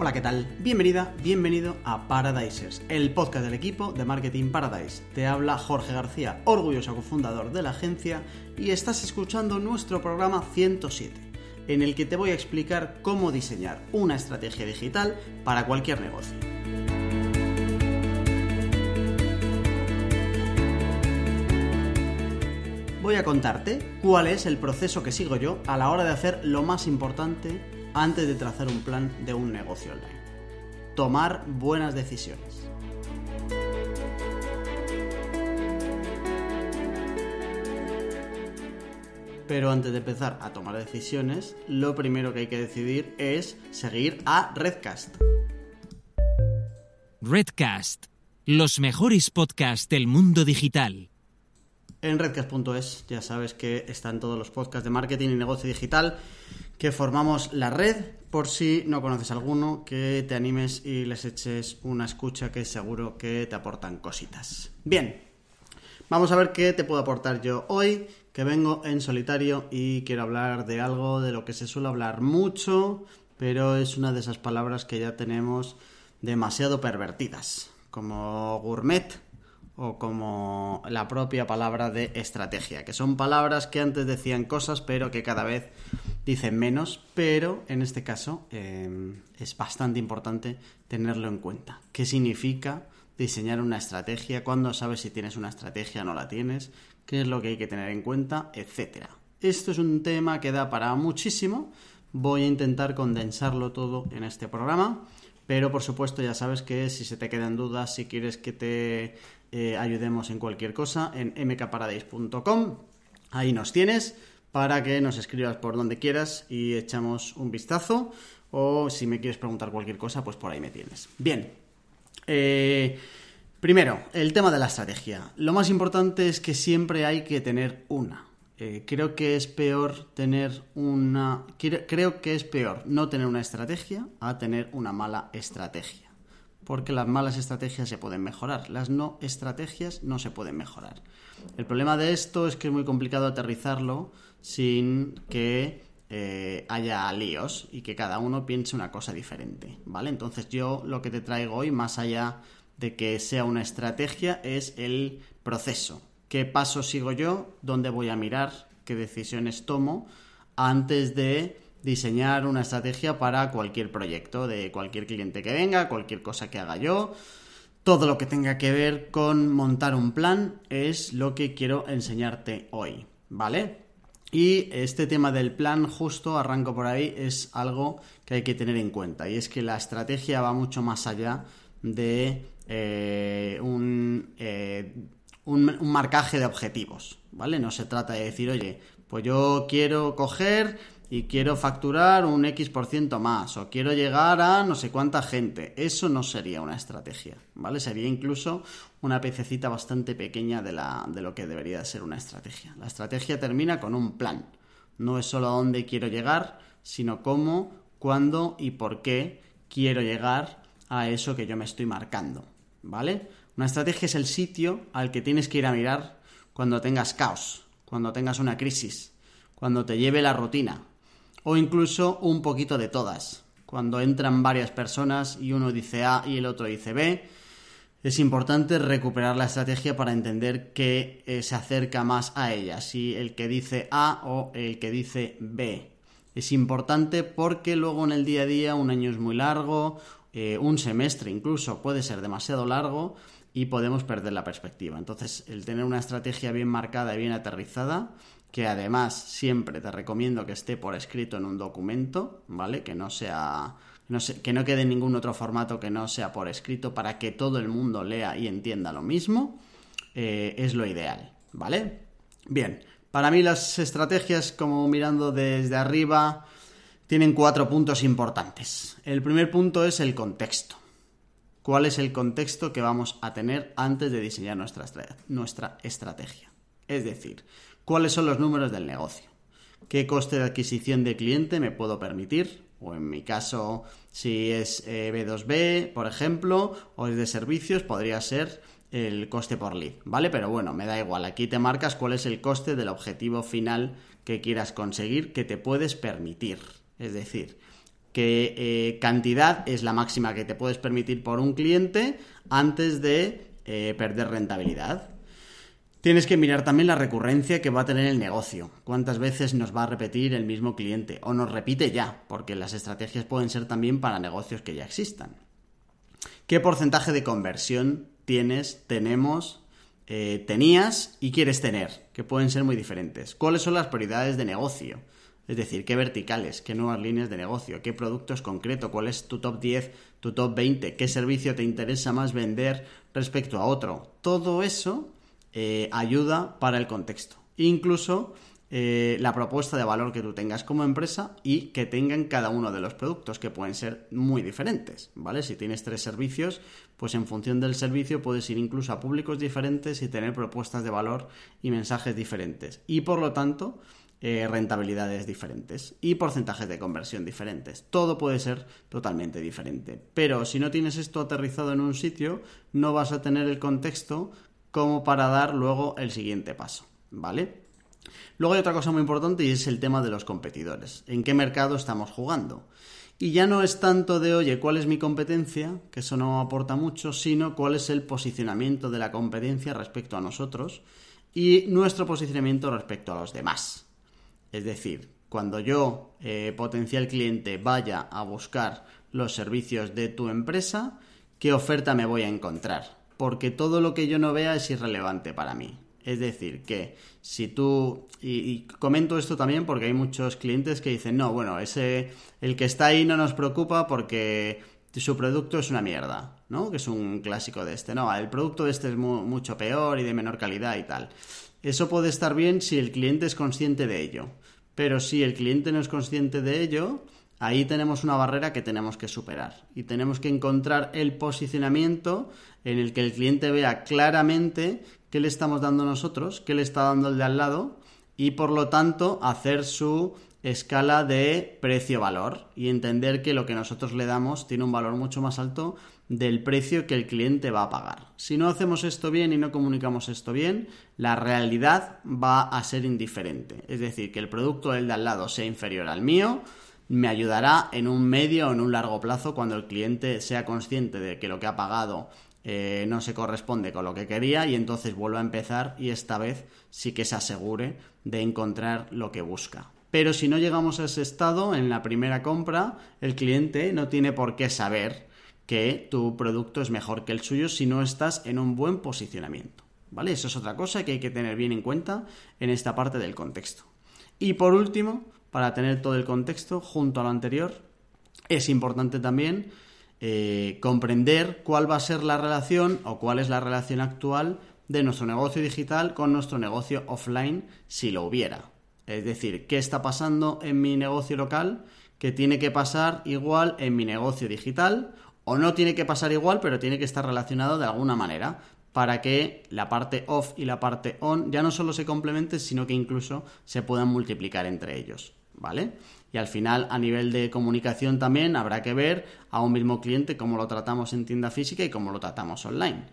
Hola, ¿qué tal? Bienvenida, bienvenido a Paradisers, el podcast del equipo de Marketing Paradise. Te habla Jorge García, orgulloso cofundador de la agencia, y estás escuchando nuestro programa 107, en el que te voy a explicar cómo diseñar una estrategia digital para cualquier negocio. Voy a contarte cuál es el proceso que sigo yo a la hora de hacer lo más importante antes de trazar un plan de un negocio online. Tomar buenas decisiones. Pero antes de empezar a tomar decisiones, lo primero que hay que decidir es seguir a Redcast. Redcast, los mejores podcasts del mundo digital. En redcast.es ya sabes que están todos los podcasts de marketing y negocio digital que formamos la red. Por si no conoces alguno, que te animes y les eches una escucha que seguro que te aportan cositas. Bien, vamos a ver qué te puedo aportar yo hoy, que vengo en solitario y quiero hablar de algo de lo que se suele hablar mucho, pero es una de esas palabras que ya tenemos demasiado pervertidas, como gourmet o como la propia palabra de estrategia, que son palabras que antes decían cosas, pero que cada vez dicen menos, pero en este caso em, es bastante importante tenerlo en cuenta. ¿Qué significa diseñar una estrategia? ¿Cuándo sabes si tienes una estrategia o no la tienes? ¿Qué es lo que hay que tener en cuenta? Etcétera. Esto es un tema que da para muchísimo. Voy a intentar condensarlo todo en este programa. Pero por supuesto ya sabes que si se te quedan dudas, si quieres que te eh, ayudemos en cualquier cosa, en mkparadise.com, ahí nos tienes para que nos escribas por donde quieras y echamos un vistazo. O si me quieres preguntar cualquier cosa, pues por ahí me tienes. Bien. Eh, primero, el tema de la estrategia. Lo más importante es que siempre hay que tener una. Eh, creo que es peor tener una. Creo que es peor no tener una estrategia a tener una mala estrategia. Porque las malas estrategias se pueden mejorar, las no estrategias no se pueden mejorar. El problema de esto es que es muy complicado aterrizarlo sin que eh, haya líos y que cada uno piense una cosa diferente, ¿vale? Entonces yo lo que te traigo hoy, más allá de que sea una estrategia, es el proceso. ¿Qué pasos sigo yo? ¿Dónde voy a mirar? ¿Qué decisiones tomo? Antes de diseñar una estrategia para cualquier proyecto, de cualquier cliente que venga, cualquier cosa que haga yo. Todo lo que tenga que ver con montar un plan es lo que quiero enseñarte hoy, ¿vale? Y este tema del plan, justo arranco por ahí, es algo que hay que tener en cuenta. Y es que la estrategia va mucho más allá de eh, un, eh, un, marcaje de objetivos, ¿vale? No se trata de decir, oye, pues yo quiero coger y quiero facturar un X por ciento más o quiero llegar a no sé cuánta gente. Eso no sería una estrategia, ¿vale? Sería incluso una pececita bastante pequeña de, la, de lo que debería ser una estrategia. La estrategia termina con un plan. No es solo a dónde quiero llegar, sino cómo, cuándo y por qué quiero llegar a eso que yo me estoy marcando, ¿vale? Una estrategia es el sitio al que tienes que ir a mirar cuando tengas caos, cuando tengas una crisis, cuando te lleve la rutina, o incluso un poquito de todas. Cuando entran varias personas y uno dice A y el otro dice B, es importante recuperar la estrategia para entender qué eh, se acerca más a ella, si el que dice A o el que dice B. Es importante porque luego en el día a día un año es muy largo, eh, un semestre incluso puede ser demasiado largo y podemos perder la perspectiva. Entonces, el tener una estrategia bien marcada y bien aterrizada que además siempre te recomiendo que esté por escrito en un documento, ¿vale? Que no sea no que no quede en ningún otro formato que no sea por escrito para que todo el mundo lea y entienda lo mismo, eh, es lo ideal, ¿vale? Bien, para mí las estrategias, como mirando desde arriba, tienen cuatro puntos importantes. El primer punto es el contexto. ¿Cuál es el contexto que vamos a tener antes de diseñar nuestra, nuestra estrategia? Es decir, cuáles son los números del negocio, qué coste de adquisición de cliente me puedo permitir, o en mi caso, si es B2B, eh, por ejemplo, o es de servicios, podría ser el coste por lead, ¿vale? Pero bueno, me da igual, aquí te marcas cuál es el coste del objetivo final que quieras conseguir que te puedes permitir. Es decir, qué eh, cantidad es la máxima que te puedes permitir por un cliente antes de eh, perder rentabilidad. Tienes que mirar también la recurrencia que va a tener el negocio. Cuántas veces nos va a repetir el mismo cliente o nos repite ya, porque las estrategias pueden ser también para negocios que ya existan. ¿Qué porcentaje de conversión tienes, tenemos, eh, tenías y quieres tener? Que pueden ser muy diferentes. ¿Cuáles son las prioridades de negocio? Es decir, qué verticales, qué nuevas líneas de negocio, qué productos concreto, cuál es tu top 10, tu top 20, qué servicio te interesa más vender respecto a otro. Todo eso eh, ayuda para el contexto. Incluso eh, la propuesta de valor que tú tengas como empresa y que tengan cada uno de los productos, que pueden ser muy diferentes, ¿vale? Si tienes tres servicios, pues en función del servicio puedes ir incluso a públicos diferentes y tener propuestas de valor y mensajes diferentes. Y por lo tanto, eh, rentabilidades diferentes y porcentajes de conversión diferentes. Todo puede ser totalmente diferente. Pero si no tienes esto aterrizado en un sitio, no vas a tener el contexto como para dar luego el siguiente paso, ¿vale? Luego hay otra cosa muy importante y es el tema de los competidores. ¿En qué mercado estamos jugando? Y ya no es tanto de, oye, ¿cuál es mi competencia? Que eso no aporta mucho, sino cuál es el posicionamiento de la competencia respecto a nosotros y nuestro posicionamiento respecto a los demás. Es decir, cuando yo, eh, potencial cliente, vaya a buscar los servicios de tu empresa, ¿qué oferta me voy a encontrar? Porque todo lo que yo no vea es irrelevante para mí. Es decir, que si tú, y, comento esto también porque hay muchos clientes que dicen, no, bueno, ese, el que está ahí no nos preocupa porque su producto es una mierda, ¿no? Que es un clásico de este. No, el producto de este es mucho peor y de menor calidad y tal. Eso puede estar bien si el cliente es consciente de ello. Pero si el cliente no es consciente de ello, ahí tenemos una barrera que tenemos que superar. Y tenemos que encontrar el posicionamiento en el que el cliente vea claramente qué le estamos dando nosotros, qué le está dando el de al lado y por lo tanto hacer su escala de precio-valor y entender que lo que nosotros le damos tiene un valor mucho más alto del precio que el cliente va a pagar. Si no hacemos esto bien y no comunicamos esto bien, la realidad va a ser indiferente. Es decir, que el producto del de al lado sea inferior al mío, me ayudará en un medio o en un largo plazo cuando el cliente sea consciente de que lo que ha pagado eh, no se corresponde con lo que quería y entonces vuelvo a empezar y esta vez sí que se asegure de encontrar lo que busca. Pero si no llegamos a ese estado en la primera compra, el cliente no tiene por qué saber que tu producto es mejor que el suyo si no estás en un buen posicionamiento. ¿Vale? Eso es otra cosa que hay que tener bien en cuenta en esta parte del contexto. Y por último, para tener todo el contexto junto a lo anterior, es importante también eh, comprender cuál va a ser la relación o cuál es la relación actual de nuestro negocio digital con nuestro negocio offline si lo hubiera. Es decir, qué está pasando en mi negocio local que tiene que pasar igual en mi negocio digital o no tiene que pasar igual, pero tiene que estar relacionado de alguna manera para que la parte off y la parte on ya no solo se complementen, sino que incluso se puedan multiplicar entre ellos, ¿vale? Y al final, a nivel de comunicación también habrá que ver a un mismo cliente cómo lo tratamos en tienda física y cómo lo tratamos online,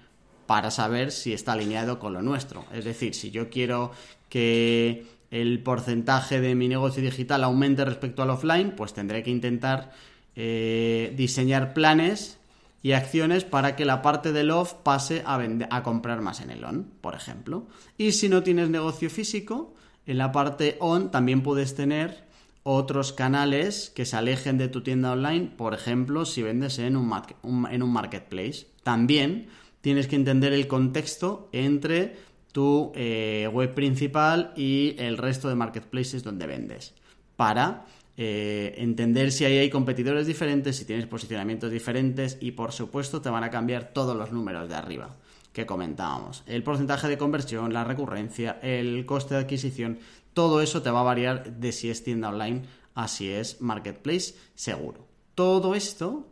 para saber si está alineado con lo nuestro. Es decir, si yo quiero que el porcentaje de mi negocio digital aumente respecto al offline, pues tendré que intentar eh, diseñar planes y acciones para que la parte del off pase a, a comprar más en el on, por ejemplo. Y si no tienes negocio físico, en la parte on también puedes tener otros canales que se alejen de tu tienda online, por ejemplo, si vendes en un, marketplace. También tienes que entender el contexto entre tu eh, web principal y el resto de marketplaces donde vendes para eh, entender si ahí hay competidores diferentes, si tienes posicionamientos diferentes y por supuesto te van a cambiar todos los números de arriba que comentábamos. El porcentaje de conversión, la recurrencia, el coste de adquisición, todo eso te va a variar de si es tienda online a si es marketplace seguro. Todo esto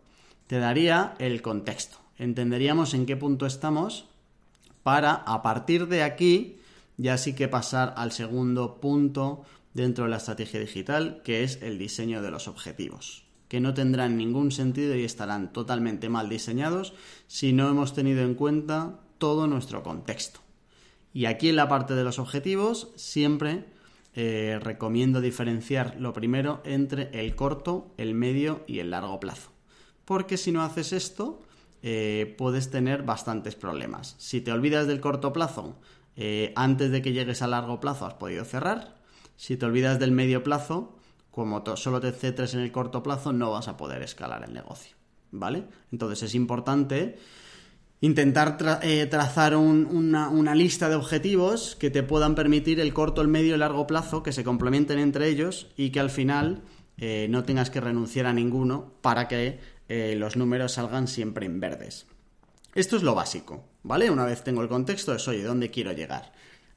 te daría el contexto. Entenderíamos en qué punto estamos para a partir de aquí ya sí que pasar al segundo punto dentro de la estrategia digital, que es el diseño de los objetivos, que no tendrán ningún sentido y estarán totalmente mal diseñados si no hemos tenido en cuenta todo nuestro contexto. Y aquí en la parte de los objetivos siempre eh, recomiendo diferenciar lo primero entre el corto, el medio y el largo plazo. Porque si no haces esto, eh, puedes tener bastantes problemas. Si te olvidas del corto plazo, antes de que llegues a largo plazo has podido cerrar. Si te olvidas del medio plazo, como solo te centres en el corto plazo, no vas a poder escalar el negocio. ¿Vale? Entonces es importante intentar eh, trazar una, lista de objetivos que te puedan permitir el corto, el medio y el largo plazo, que se complementen entre ellos y que al final eh, no tengas que renunciar a ninguno para que eh, los números salgan siempre en verdes. Esto es lo básico, ¿vale? Una vez tengo el contexto es, oye, ¿dónde quiero llegar?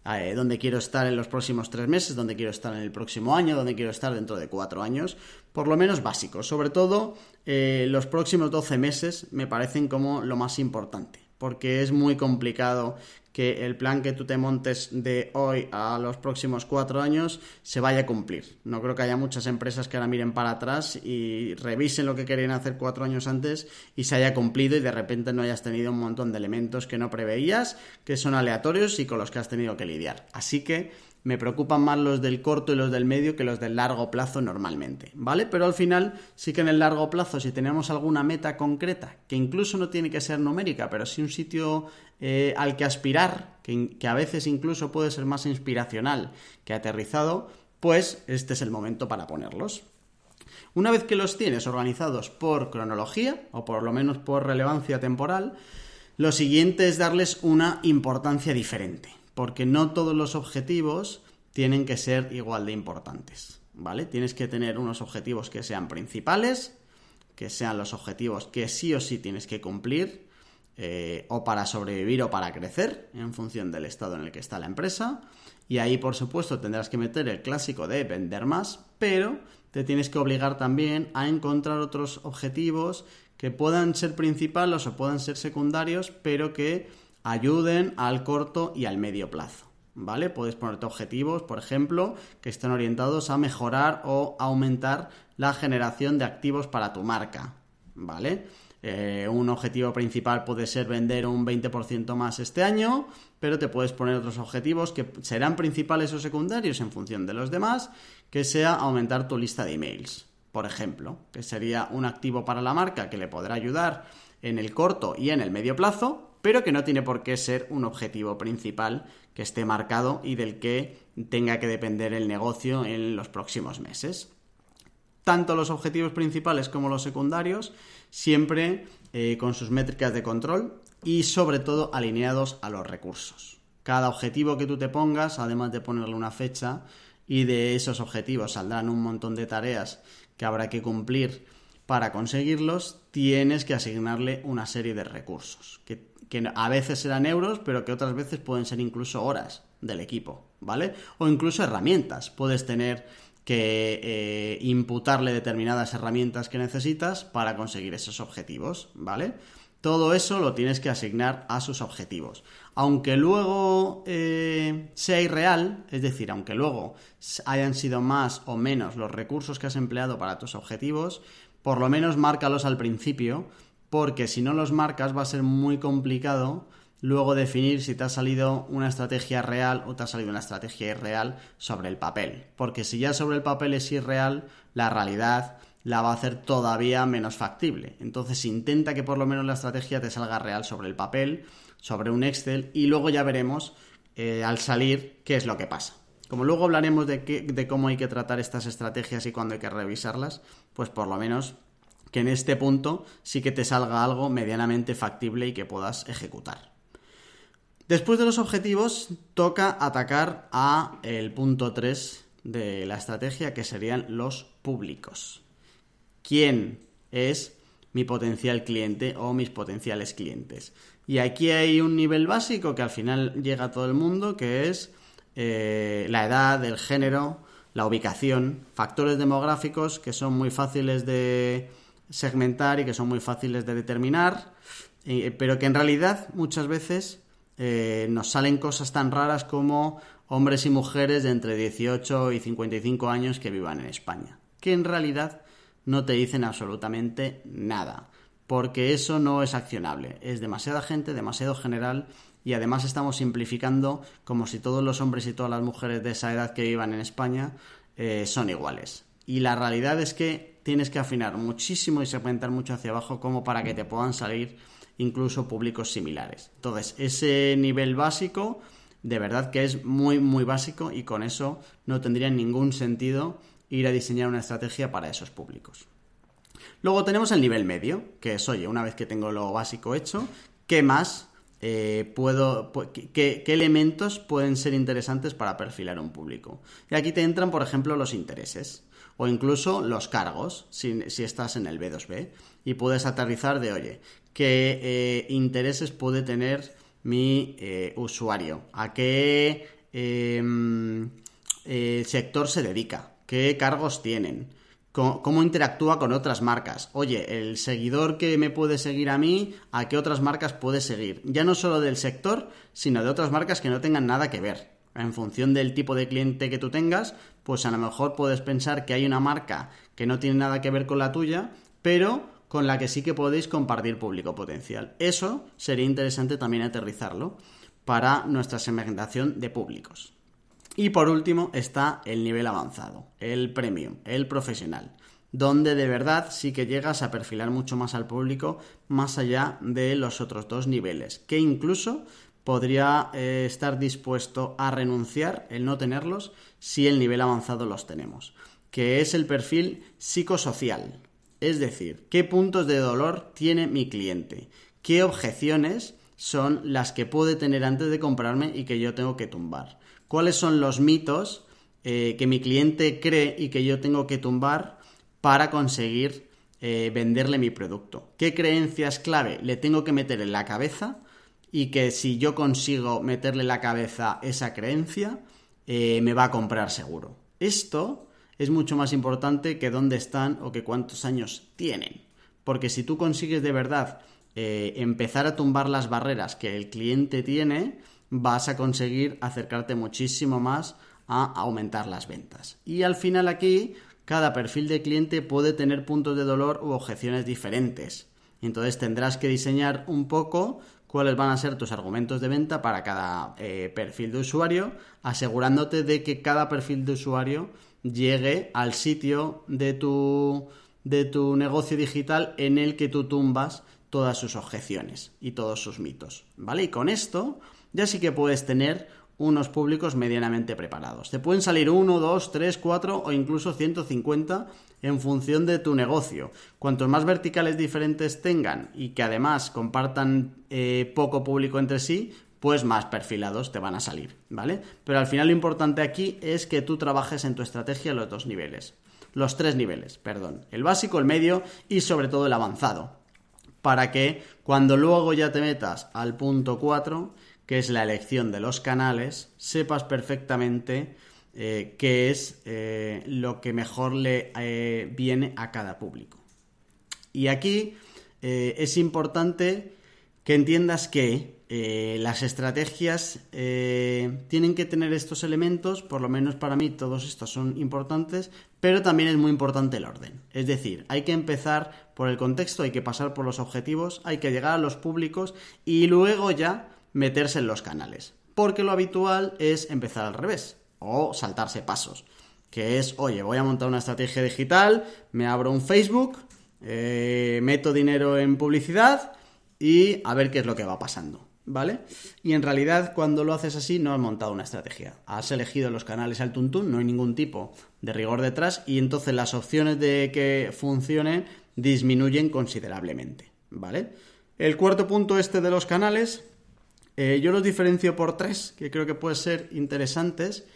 Eh, dónde quiero estar en los próximos tres meses, dónde quiero estar en el próximo año, dónde quiero estar dentro de cuatro años, por lo menos básico. Sobre todo, eh, los próximos 12 meses me parecen como lo más importante, porque es muy complicado que el plan que tú te montes de hoy a los próximos cuatro años se vaya a cumplir. No creo que haya muchas empresas que ahora miren para atrás y revisen lo que querían hacer cuatro años antes y se haya cumplido y de repente no hayas tenido un montón de elementos que no preveías, que son aleatorios y con los que has tenido que lidiar. Así que me preocupan más los del corto y los del medio que los del largo plazo normalmente, ¿vale? Pero al final sí que en el largo plazo, si tenemos alguna meta concreta, que incluso no tiene que ser numérica, pero sí un sitio eh, al que aspirar, que, que a veces incluso puede ser más inspiracional que aterrizado, pues este es el momento para ponerlos. Una vez que los tienes organizados por cronología, o por lo menos por relevancia temporal, lo siguiente es darles una importancia diferente porque no todos los objetivos tienen que ser igual de importantes, ¿vale? Tienes que tener unos objetivos que sean principales, que sean los objetivos que sí o sí tienes que cumplir, eh, o para sobrevivir o para crecer, en función del estado en el que está la empresa. Y ahí, por supuesto, tendrás que meter el clásico de vender más, pero te tienes que obligar también a encontrar otros objetivos que puedan ser principales o puedan ser secundarios, pero que ayuden al corto y al medio plazo. ¿Vale? Puedes ponerte objetivos, por ejemplo, que estén orientados a mejorar o aumentar la generación de activos para tu marca. ¿Vale? Eh, un objetivo principal puede ser vender un 20% más este año, pero te puedes poner otros objetivos que serán principales o secundarios en función de los demás, que sea aumentar tu lista de emails, por ejemplo, que sería un activo para la marca que le podrá ayudar en el corto y en el medio plazo, pero que no tiene por qué ser un objetivo principal que esté marcado y del que tenga que depender el negocio en los próximos meses. Tanto los objetivos principales como los secundarios, siempre eh, con sus métricas de control y sobre todo alineados a los recursos. Cada objetivo que tú te pongas, además de ponerle una fecha, y de esos objetivos saldrán un montón de tareas que habrá que cumplir para conseguirlos, tienes que asignarle una serie de recursos, que que a veces serán euros, pero que otras veces pueden ser incluso horas del equipo, ¿vale? O incluso herramientas. Puedes tener que eh, imputarle determinadas herramientas que necesitas para conseguir esos objetivos, ¿vale? Todo eso lo tienes que asignar a sus objetivos. Aunque luego eh, sea irreal, es decir, aunque luego hayan sido más o menos los recursos que has empleado para tus objetivos, por lo menos márcalos al principio porque si no los marcas va a ser muy complicado luego definir si te ha salido una estrategia real o te ha salido una estrategia irreal sobre el papel. Porque si ya sobre el papel es irreal, la realidad la va a hacer todavía menos factible. Entonces intenta que por lo menos la estrategia te salga real sobre el papel, sobre un Excel, y luego ya veremos eh, al salir qué es lo que pasa. Como luego hablaremos de, de cómo hay que tratar estas estrategias y cuándo hay que revisarlas, pues por lo menos que en este punto sí que te salga algo medianamente factible y que puedas ejecutar. Después de los objetivos, toca atacar a el punto 3 de la estrategia, que serían los públicos. ¿Quién es mi potencial cliente o mis potenciales clientes? Y aquí hay un nivel básico que al final llega a todo el mundo, que es eh, la edad, el género, la ubicación, factores demográficos que son muy fáciles de, segmentar y que son muy fáciles de determinar, eh, pero que en realidad muchas veces eh, nos salen cosas tan raras como hombres y mujeres de entre 18 y 55 años que vivan en España, que en realidad no te dicen absolutamente nada. porque eso no es accionable. Es demasiada gente, demasiado general y además estamos simplificando como si todos los hombres y todas las mujeres de esa edad que vivan en España eh, son iguales. Y la realidad es que tienes que afinar muchísimo y segmentar mucho hacia abajo como para que te puedan salir incluso públicos similares. Entonces, ese nivel básico, de verdad que es muy, muy básico y con eso no tendría ningún sentido ir a diseñar una estrategia para esos públicos. Luego tenemos el nivel medio, que es, oye, una vez que tengo lo básico hecho, ¿qué más eh, puedo, qué, elementos pueden ser interesantes para perfilar un público? Y aquí te entran, por ejemplo, los intereses o incluso los cargos, si, estás en el B2B, y puedes aterrizar de, oye, ¿qué eh, intereses puede tener mi eh, usuario? ¿A qué em, sector se dedica? ¿Qué cargos tienen? cómo interactúa con otras marcas. Oye, el seguidor que me puede seguir a mí, ¿a qué otras marcas puede seguir? Ya no solo del sector, sino de otras marcas que no tengan nada que ver. En función del tipo de cliente que tú tengas, pues a lo mejor puedes pensar que hay una marca que no tiene nada que ver con la tuya, pero con la que sí que podéis compartir público potencial. Eso sería interesante también aterrizarlo para nuestra segmentación de públicos. Y por último está el nivel avanzado, el premium, el profesional, donde de verdad sí que llegas a perfilar mucho más al público más allá de los otros dos niveles, que incluso podría eh, estar dispuesto a renunciar el no tenerlos si el nivel avanzado los tenemos, que es el perfil psicosocial, es decir, qué puntos de dolor tiene mi cliente, qué objeciones son las que puede tener antes de comprarme y que yo tengo que tumbar cuáles son los mitos eh, que mi cliente cree y que yo tengo que tumbar para conseguir eh, venderle mi producto. ¿Qué creencias clave le tengo que meter en la cabeza? Y que si yo consigo meterle en la cabeza esa creencia, eh, me va a comprar seguro. Esto es mucho más importante que dónde están o que cuántos años tienen. Porque si tú consigues de verdad empezar a tumbar las barreras que el cliente tiene, vas a conseguir acercarte muchísimo más a aumentar las ventas. Y al final aquí, cada perfil de cliente puede tener puntos de dolor u objeciones diferentes. Entonces tendrás que diseñar un poco cuáles van a ser tus argumentos de venta para cada eh, perfil de usuario, asegurándote de que cada perfil de usuario llegue al sitio de tu, de tu negocio digital en el que tú tumbas todas sus objeciones y todos sus mitos. ¿Vale? Y con esto ya sí que puedes tener unos públicos medianamente preparados. Te pueden salir 1, 2, 3, 4 o incluso 150 en función de tu negocio. Cuantos más verticales diferentes tengan y que además compartan eh, poco público entre sí, pues más perfilados te van a salir, ¿vale? Pero al final lo importante aquí es que tú trabajes en tu estrategia los dos niveles. Los tres niveles, perdón. El básico, el medio y sobre todo el avanzado. Para que cuando luego ya te metas al punto 4 que es la elección de los canales, sepas perfectamente eh, qué es eh, lo que mejor le eh, viene a cada público. Y aquí es importante que entiendas que las estrategias tienen que tener estos elementos, por lo menos para mí todos estos son importantes, pero también es muy importante el orden. Es decir, hay que empezar por el contexto, hay que pasar por los objetivos, hay que llegar a los públicos y luego ya meterse en los canales. Porque lo habitual es empezar al revés o saltarse pasos. Que es, oye, voy a montar una estrategia digital, me abro un Facebook, eh, meto dinero en publicidad y a ver qué es lo que va pasando. ¿Vale? Y en realidad cuando lo haces así no has montado una estrategia. Has elegido los canales al tuntún, no hay ningún tipo de rigor detrás y entonces las opciones de que funcionen disminuyen considerablemente. ¿Vale? El cuarto punto este de los canales eh, yo los diferencio por tres, que creo que pueden ser interesantes.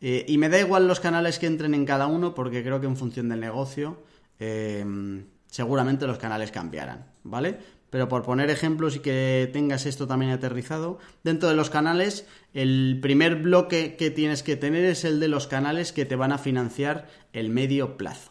Eh, y me da igual los canales que entren en cada uno, porque creo que en función del negocio, em, seguramente los canales cambiarán, ¿vale? Pero por poner ejemplos y que tengas esto también aterrizado, dentro de los canales, el primer bloque que tienes que tener es el de los canales que te van a financiar el medio plazo.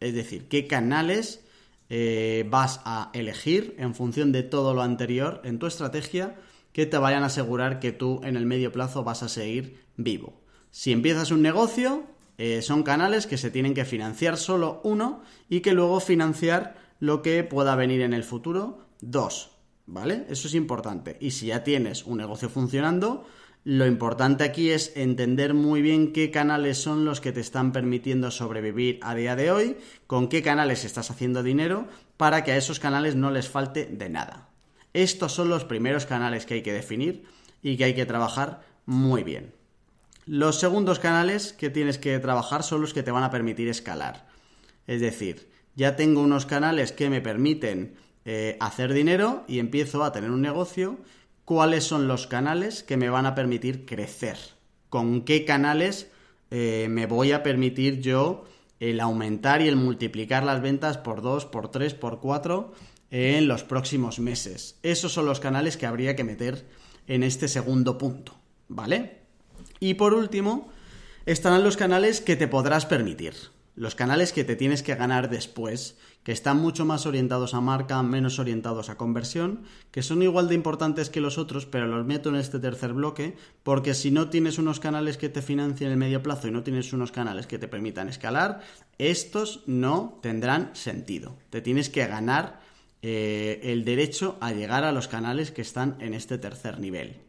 Es decir, qué canales eh, vas a elegir en función de todo lo anterior en tu estrategia que te vayan a asegurar que tú en el medio plazo vas a seguir vivo. Si empiezas un negocio, eh, son canales que se tienen que financiar solo uno y que luego financiar lo que pueda venir en el futuro. Dos, ¿vale? Eso es importante. Y si ya tienes un negocio funcionando, lo importante aquí es entender muy bien qué canales son los que te están permitiendo sobrevivir a día de hoy, con qué canales estás haciendo dinero, para que a esos canales no les falte de nada. Estos son los primeros canales que hay que definir y que hay que trabajar muy bien. Los segundos canales que tienes que trabajar son los que te van a permitir escalar. Es decir, ya tengo unos canales que me permiten eh, hacer dinero y empiezo a tener un negocio cuáles son los canales que me van a permitir crecer, con qué canales eh, me voy a permitir yo el aumentar y el multiplicar las ventas por 2, por 3, por 4 en los próximos meses. Esos son los canales que habría que meter en este segundo punto, ¿vale? Y por último, estarán los canales que te podrás permitir los canales que te tienes que ganar después, que están mucho más orientados a marca, menos orientados a conversión, que son igual de importantes que los otros, pero los meto en este tercer bloque, porque si no tienes unos canales que te financien el medio plazo y no tienes unos canales que te permitan escalar, estos no tendrán sentido. Te tienes que ganar eh, el derecho a llegar a los canales que están en este tercer nivel.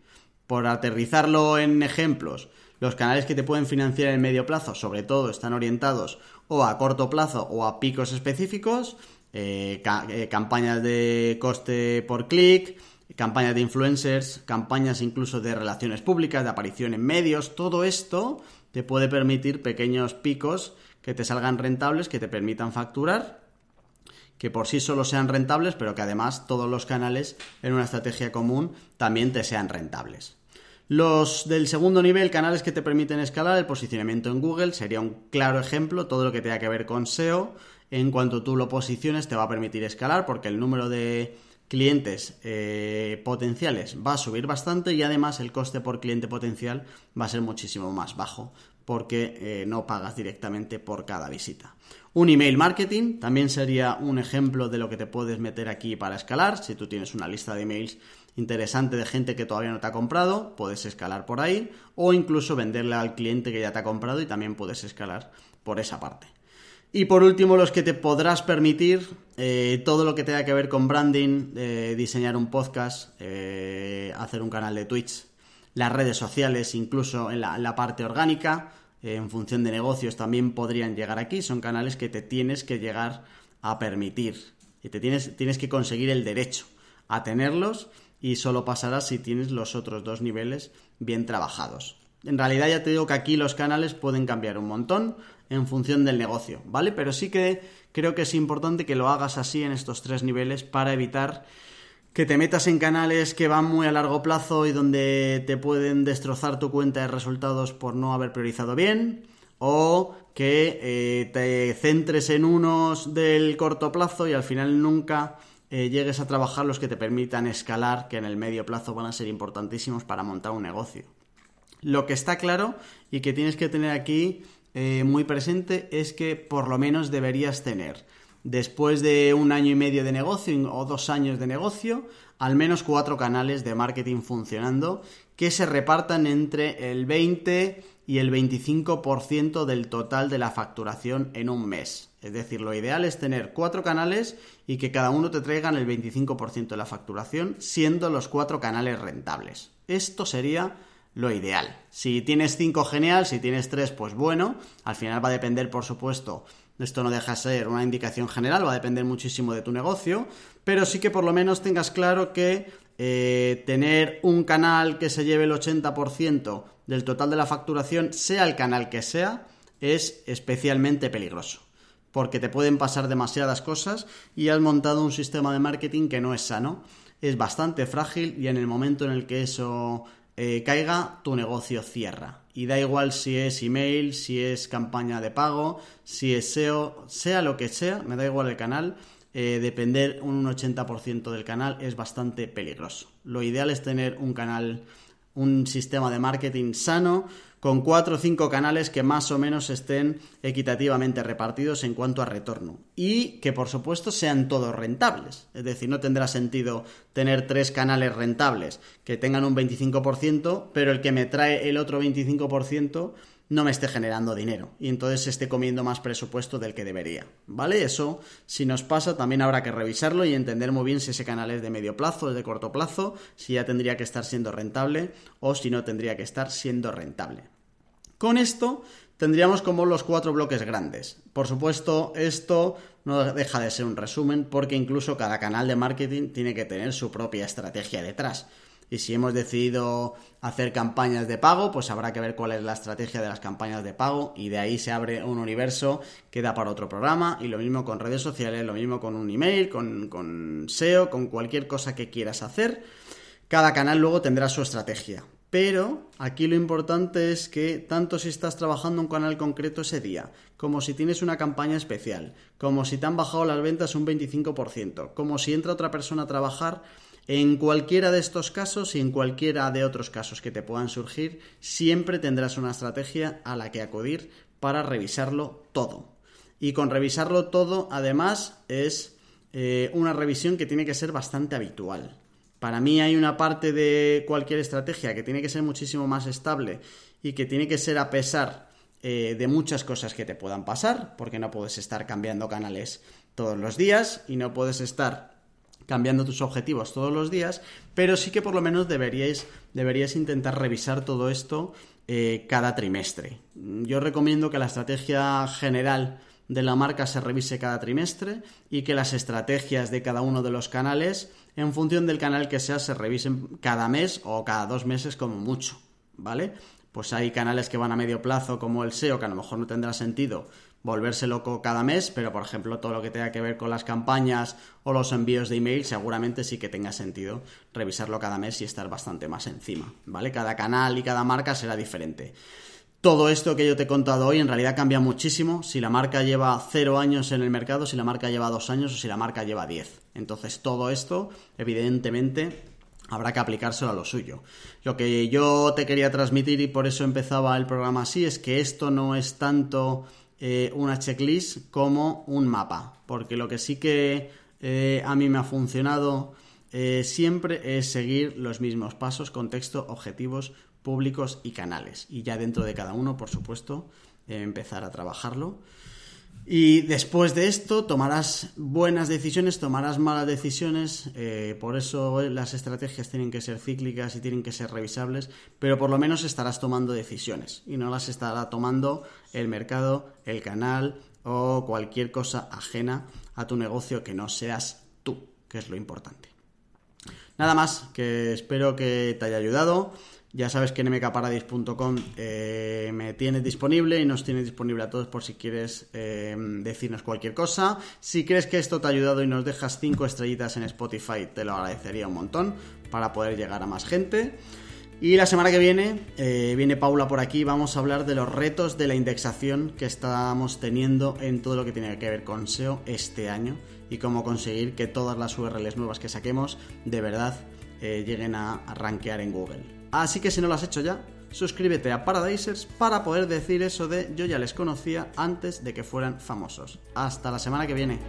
Por aterrizarlo en ejemplos, los canales que te pueden financiar en medio plazo, sobre todo, están orientados o a corto plazo o a picos específicos, eh, eh, campañas de coste por clic, campañas de influencers, campañas incluso de relaciones públicas, de aparición en medios, todo esto te puede permitir pequeños picos que te salgan rentables, que te permitan facturar, que por sí solo sean rentables, pero que además todos los canales en una estrategia común también te sean rentables. Los del segundo nivel, canales que te permiten escalar, el posicionamiento en Google sería un claro ejemplo, todo lo que tenga que ver con SEO, en cuanto tú lo posiciones te va a permitir escalar porque el número de clientes eh, potenciales va a subir bastante y además el coste por cliente potencial va a ser muchísimo más bajo porque eh, no pagas directamente por cada visita. Un email marketing también sería un ejemplo de lo que te puedes meter aquí para escalar. Si tú tienes una lista de emails interesante de gente que todavía no te ha comprado, puedes escalar por ahí o incluso venderle al cliente que ya te ha comprado y también puedes escalar por esa parte. Y por último, los que te podrás permitir, eh, todo lo que tenga que ver con branding, eh, diseñar un podcast, hacer un canal de Twitch, las redes sociales, incluso en la, parte orgánica, en función de negocios también podrían llegar aquí. Son canales que te tienes que llegar a permitir y te tienes, tienes que conseguir el derecho a tenerlos y solo pasará si tienes los otros dos niveles bien trabajados. En realidad ya te digo que aquí los canales pueden cambiar un montón en función del negocio, ¿vale? Pero sí que creo que es importante que lo hagas así en estos tres niveles para evitar que te metas en canales que van muy a largo plazo y donde te pueden destrozar tu cuenta de resultados por no haber priorizado bien o que eh, te centres en unos del corto plazo y al final nunca eh, llegues a trabajar los que te permitan escalar, que en el medio plazo van a ser importantísimos para montar un negocio. Lo que está claro y que tienes que tener aquí eh, muy presente es que por lo menos deberías tener, después de un año y medio de negocio o dos años de negocio, al menos cuatro canales de marketing funcionando que se repartan entre el 20 y el 25% del total de la facturación en un mes. Es decir, lo ideal es tener cuatro canales y que cada uno te traigan el 25% de la facturación, siendo los cuatro canales rentables. Esto sería lo ideal. Si tienes cinco, genial. Si tienes tres, pues bueno. Al final va a depender, por supuesto, esto no deja de ser una indicación general, va a depender muchísimo de tu negocio, pero sí que por lo menos tengas claro que eh, tener un canal que se lleve el 80% del total de la facturación, sea el canal que sea, es especialmente peligroso porque te pueden pasar demasiadas cosas y has montado un sistema de marketing que no es sano, es bastante frágil y en el momento en el que eso eh, caiga, tu negocio cierra. Y da igual si es email, si es campaña de pago, si es SEO, sea lo que sea, me da igual el canal, eh, depender un 80% del canal es bastante peligroso. Lo ideal es tener un canal, un sistema de marketing sano, con cuatro o cinco canales que más o menos estén equitativamente repartidos en cuanto a retorno. Y que por supuesto sean todos rentables. Es decir, no tendrá sentido tener tres canales rentables que tengan un 25%, pero el que me trae el otro 25% no me esté generando dinero y entonces esté comiendo más presupuesto del que debería, ¿vale? Eso, si nos pasa, también habrá que revisarlo y entender muy bien si ese canal es de medio plazo, es de corto plazo, si ya tendría que estar siendo rentable o si no tendría que estar siendo rentable. Con esto tendríamos como los cuatro bloques grandes. Por supuesto, esto no deja de ser un resumen porque incluso cada canal de marketing tiene que tener su propia estrategia detrás. Y si hemos decidido hacer campañas de pago, pues habrá que ver cuál es la estrategia de las campañas de pago y de ahí se abre un universo que da para otro programa y lo mismo con redes sociales, lo mismo con un email, con, con SEO, con cualquier cosa que quieras hacer. Cada canal luego tendrá su estrategia. Pero aquí lo importante es que tanto si estás trabajando un canal concreto ese día, como si tienes una campaña especial, como si te han bajado las ventas un 25%, como si entra otra persona a trabajar, en cualquiera de estos casos y en cualquiera de otros casos que te puedan surgir, siempre tendrás una estrategia a la que acudir para revisarlo todo. Y con revisarlo todo, además, es eh, una revisión que tiene que ser bastante habitual. Para mí hay una parte de cualquier estrategia que tiene que ser muchísimo más estable y que tiene que ser a pesar eh, de muchas cosas que te puedan pasar, porque no puedes estar cambiando canales todos los días y no puedes estar cambiando tus objetivos todos los días, pero sí que por lo menos deberíais, deberíais intentar revisar todo esto eh, cada trimestre. Yo recomiendo que la estrategia general de la marca se revise cada trimestre y que las estrategias de cada uno de los canales en función del canal que sea, se revisen cada mes o cada dos meses como mucho, ¿vale? Pues hay canales que van a medio plazo como el SEO, que a lo mejor no tendrá sentido volverse loco cada mes, pero por ejemplo todo lo que tenga que ver con las campañas o los envíos de email seguramente sí que tenga sentido revisarlo cada mes y estar bastante más encima, ¿vale? Cada canal y cada marca será diferente. Todo esto que yo te he contado hoy en realidad cambia muchísimo si la marca lleva cero años en el mercado, si la marca lleva dos años o si la marca lleva diez. Entonces todo esto, evidentemente, habrá que aplicárselo a lo suyo. Lo que yo te quería transmitir y por eso empezaba el programa así es que esto no es tanto eh, una checklist como un mapa, porque lo que sí que eh, a mí me ha funcionado eh, siempre es seguir los mismos pasos, contexto, objetivos, públicos y canales. Y ya dentro de cada uno, por supuesto, empezar a trabajarlo. Y después de esto tomarás buenas decisiones, tomarás malas decisiones, eh, por eso las estrategias tienen que ser cíclicas y tienen que ser revisables, pero por lo menos estarás tomando decisiones y no las estará tomando el mercado, el canal o cualquier cosa ajena a tu negocio que no seas tú, que es lo importante. Nada más, que espero que te haya ayudado. Ya sabes que en mkparadis.com eh, me tienes disponible y nos tienes disponible a todos por si quieres eh, decirnos cualquier cosa. Si crees que esto te ha ayudado y nos dejas 5 estrellitas en Spotify, te lo agradecería un montón para poder llegar a más gente. Y la semana que viene, eh, viene Paula por aquí, vamos a hablar de los retos de la indexación que estamos teniendo en todo lo que tiene que ver con SEO este año y cómo conseguir que todas las URLs nuevas que saquemos de verdad lleguen a, a rankear en Google. Así que si no lo has hecho ya, suscríbete a Paradisers para poder decir eso de yo ya les conocía antes de que fueran famosos. Hasta la semana que viene.